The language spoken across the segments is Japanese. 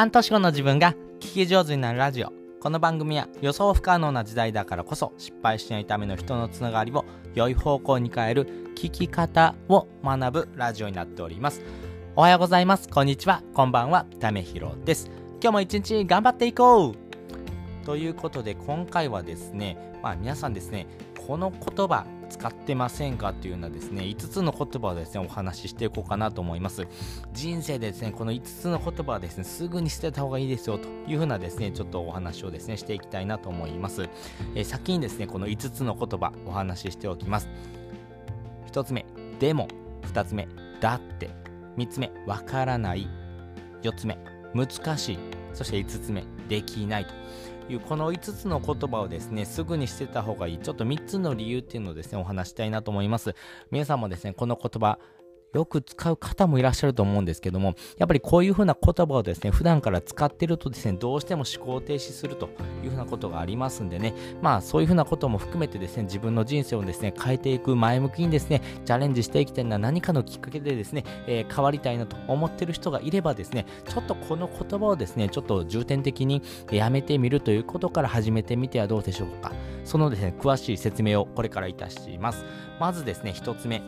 半年後の自分が聞き上手になるラジオ。この番組は予想不可能な時代だからこそ失敗しないための人のつながりを良い方向に変える聞き方を学ぶラジオになっております。おはようございます。こんにちは。こんばんは。ためひろです。今日も一日頑張っていこう。ということで今回はですねまあ皆さんですねこの言葉使ってませんかというようなですね5つの言葉をですねお話ししていこうかなと思います。人生でですねこの5つの言葉はですねすぐに捨てた方がいいですよというふうなですねちょっとお話をですねしていきたいなと思います、えー、先にですねこの5つの言葉お話ししておきます。1つ目でも。2つ目だって。3つ目わからない。4つ目難しい。そして5つ目できないと。いうこの5つの言葉をですねすぐにしてた方がいい。ちょっと3つの理由っていうのをですねお話したいなと思います。皆さんもですねこの言葉よく使う方もいらっしゃると思うんですけども、やっぱりこういうふうな言葉をですね、普段から使ってるとですね、どうしても思考停止するというふうなことがありますんでね、まあそういうふうなことも含めてですね、自分の人生をですね、変えていく前向きにですね、チャレンジしていきたいな何かのきっかけでですね、えー、変わりたいなと思っている人がいればですね、ちょっとこの言葉をですね、ちょっと重点的にやめてみるということから始めてみてはどうでしょうか。そのですね、詳しい説明をこれからいたします。まずですね、1つ目。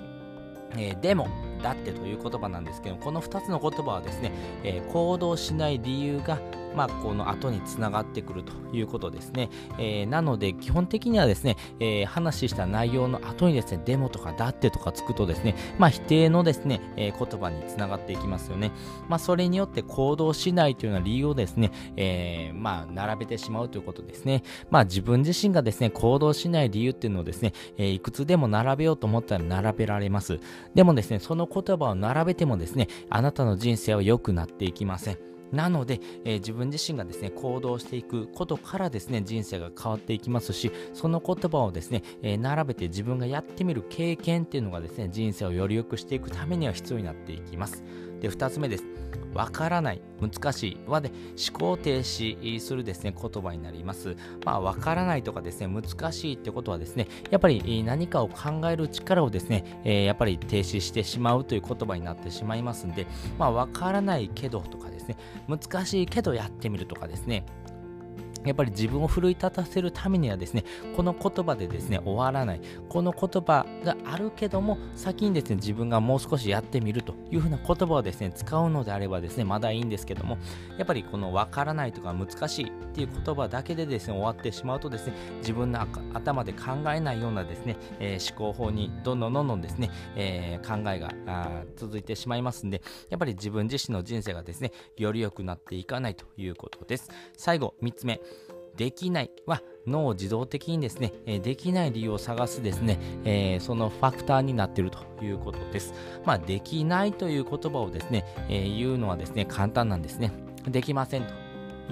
えー、でも、だってという言葉なんですけどこの2つの言葉はですね、えー、行動しない理由がまあ、この後につながってくるということですね。えー、なので、基本的にはですね、えー、話した内容の後にですね、デモとかだってとかつくとですね、まあ、否定のですね、えー、言葉につながっていきますよね。まあ、それによって行動しないというような理由をですね、えまあ、並べてしまうということですね。まあ、自分自身がですね、行動しない理由っていうのをですね、えいくつでも並べようと思ったら並べられます。でもですね、その言葉を並べてもですね、あなたの人生は良くなっていきません。なので、えー、自分自身がですね、行動していくことからですね、人生が変わっていきますし、その言葉をですね、えー、並べて自分がやってみる経験っていうのがですね、人生をより良くしていくためには必要になっていきます。で、2つ目です。わからない、難しいはで思考停止するですね、言葉になります。まあ、わからないとかですね、難しいってことはですね、やっぱり何かを考える力をですね、え、やっぱり停止してしまうという言葉になってしまいますんで、まあ、わからないけどとかですね、難しいけどやってみるとかですね、やっぱり自分を奮い立たせるためにはですね、この言葉でですね、終わらない。この言葉があるけども、先にですね、自分がもう少しやってみるというふうな言葉をですね、使うのであればですね、まだいいんですけども、やっぱりこのわからないとか難しいっていう言葉だけでですね、終わってしまうとですね、自分の頭で考えないようなですね、えー、思考法にどんどんどんどんですね、えー、考えが続いてしまいますんで、やっぱり自分自身の人生がですね、より良くなっていかないということです。最後、3つ目。できないは脳を自動的にですね、えできない理由を探すですね、えー、そのファクターになっているということです。まあ、できないという言葉をですね、えー、言うのはですね、簡単なんですね。できませんと。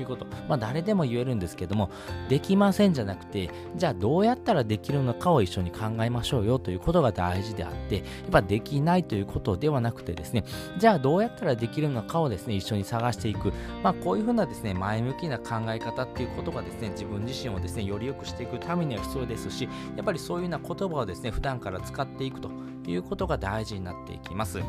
いうこと。まあ誰でも言えるんですけども、できませんじゃなくて、じゃあどうやったらできるのかを一緒に考えましょうよということが大事であって、やっぱできないということではなくてですね、じゃあどうやったらできるのかをですね、一緒に探していく。まあこういうふうなですね、前向きな考え方っていうことがですね、自分自身をですね、より良くしていくためには必要ですし、やっぱりそういうような言葉をですね、普段から使っていくということが大事になっていきます。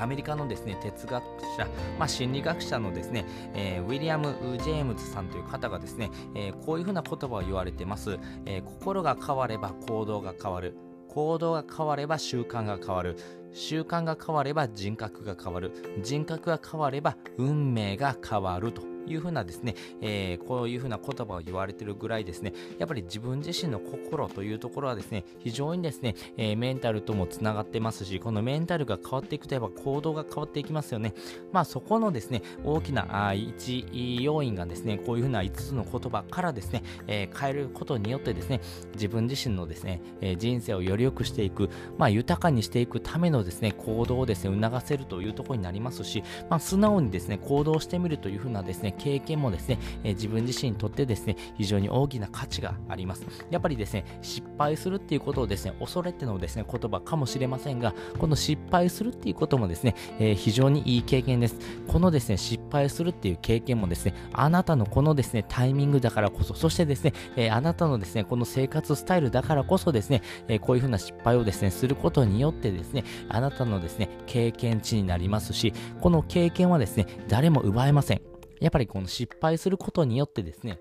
アメリカのですね哲学者、まあ、心理学者のですね、えー、ウィリアム・ジェームズさんという方がですね、えー、こういうふうな言葉を言われてます、えー、心が変われば行動が変わる。行動が変われば習慣が変わる。習慣が変われば人格が変わる。人格が変われば運命が変わると。いうふうなですね、えー、こういうふうな言葉を言われているぐらいですね、やっぱり自分自身の心というところはですね、非常にですね、えー、メンタルともつながってますし、このメンタルが変わっていくとやっぱ行動が変わっていきますよね。まあそこのですね、大きなあ一要因がですね、こういうふうな5つの言葉からですね、えー、変えることによってですね、自分自身のですね、えー、人生をより良くしていく、まあ豊かにしていくためのですね、行動をですね、促せるというところになりますし、まあ素直にですね、行動してみるというふうなですね、経験もですね、え自分自身にとってですね、非常に大きな価値があります。やっぱりですね、失敗するっていうことをですね、恐れてのですね、言葉かもしれませんが、この失敗するっていうこともですね、えー、非常にいい経験です。このですね、失敗するっていう経験もですね、あなたのこのですね、タイミングだからこそ、そしてですね、えー、あなたのですね、この生活スタイルだからこそですね、えー、こういうふうな失敗をですね、することによってですね、あなたのですね、経験値になりますし、この経験はですね、誰も奪えません。やっぱりこの失敗することによってですね、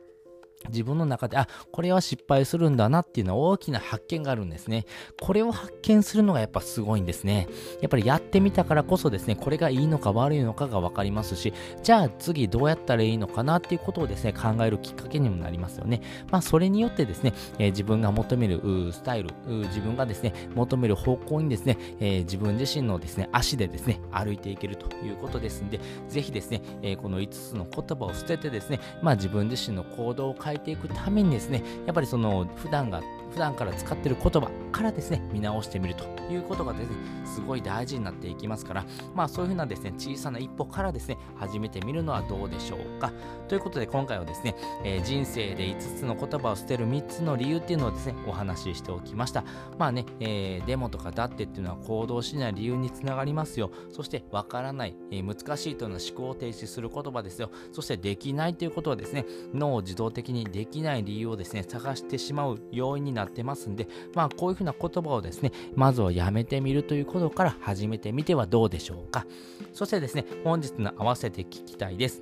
自分の中で、あ、これは失敗するんだなっていうのは大きな発見があるんですね。これを発見するのがやっぱすごいんですね。やっぱりやってみたからこそですね、これがいいのか悪いのかがわかりますし、じゃあ次どうやったらいいのかなっていうことをですね、考えるきっかけにもなりますよね。まあそれによってですね、えー、自分が求めるスタイル、自分がですね、求める方向にですね、えー、自分自身のですね、足でですね、歩いていけるということですんで、ぜひですね、えー、この5つの言葉を捨ててですね、まあ自分自身の行動を変えていくためにですね、やっぱりその普段が普段から使ってる言葉からですね、見直してみるということがですね、すごい大事になっていきますから、まあそういうふうなですね、小さな一歩からですね、始めてみるのはどうでしょうか。ということで今回はですね、えー、人生で5つの言葉を捨てる3つの理由っていうのをですね、お話ししておきました。まあね、えー、デモとかだってっていうのは行動しない理由につながりますよ。そしてわからない、えー、難しいというのは思考を停止する言葉ですよ。そしてできないということはですね、脳を自動的にできない理由をですね、探してしまう要因になってますんで、まあこういうふうな言葉をですね、まずはやめてみるということから始めてみてはどうでしょうか。そしてですね、本日の合わせて聞きたいです。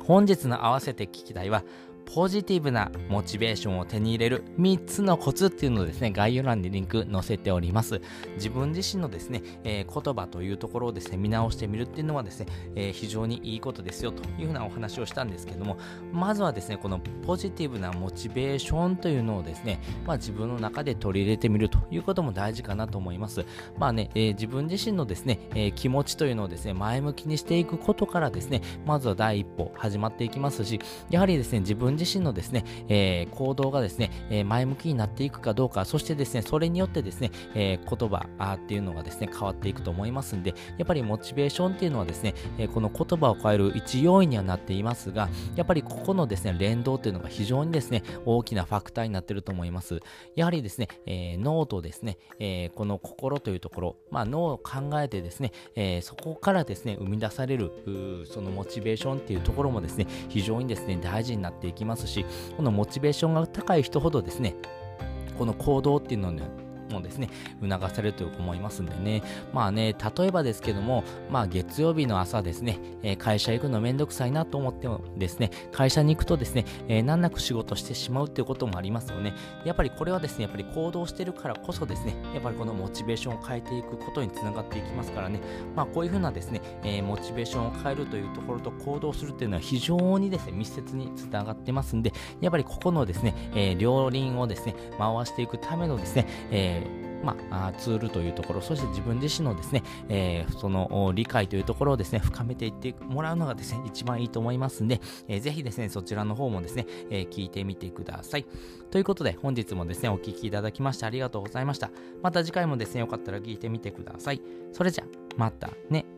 本日の合わせて聞きたいは、ポジティブなモチベーションを手に入れる3つのコツっていうのをですね、概要欄にリンク載せております。自分自身のですね、えー、言葉というところをですね、見直してみるっていうのはですね、えー、非常にいいことですよというふうなお話をしたんですけども、まずはですね、このポジティブなモチベーションというのをですね、まあ自分の中で取り入れてみるということも大事かなと思います。まあね、えー、自分自身のですね、え気持ちというのをですね、前向きにしていくことからですね、まずは第一歩始まっていきますし、やはりですね、自分自身のですね、えー、行動がですね、えー、前向きになっていくかどうか、そしてですね、それによってですね、えー、言葉っていうのがですね、変わっていくと思いますんで、やっぱりモチベーションっていうのはですね、えこの言葉を変える一要因にはなっていますが、やっぱりここのですね、連動っていうのが非常にですね、大きなファクターになっていると思います。やはりですね、え脳とですね、えこの心というところ、まあ、脳を考えてですね、えそこからですね、生み出される、そのモチベーションっていうところもですね、非常にですね、大事になっていきますますし、このモチベーションが高い人ほどですね、この行動っていうのをね、もですね、促されると思いますんでね。まあね、例えばですけども、まあ月曜日の朝ですね、え会社行くのめんどくさいなと思ってもですね、会社に行くとですね、えー、難なく仕事してしまうっていうこともありますよね。やっぱりこれはですね、やっぱり行動してるからこそですね、やっぱりこのモチベーションを変えていくことにつながっていきますからね、まあこういうふうなですね、えー、モチベーションを変えるというところと行動するっていうのは非常にですね、密接につながってますんで、やっぱりここのですね、えー、両輪をですね、回していくためのですね、まあ、ツールというところ、そして自分自身のですね、えー、その理解というところをですね、深めていってもらうのがですね、一番いいと思いますんで、えー、ぜひですね、そちらの方もですね、えー、聞いてみてください。ということで、本日もですね、お聴きいただきましてありがとうございました。また次回もですね、よかったら聞いてみてください。それじゃ、またね。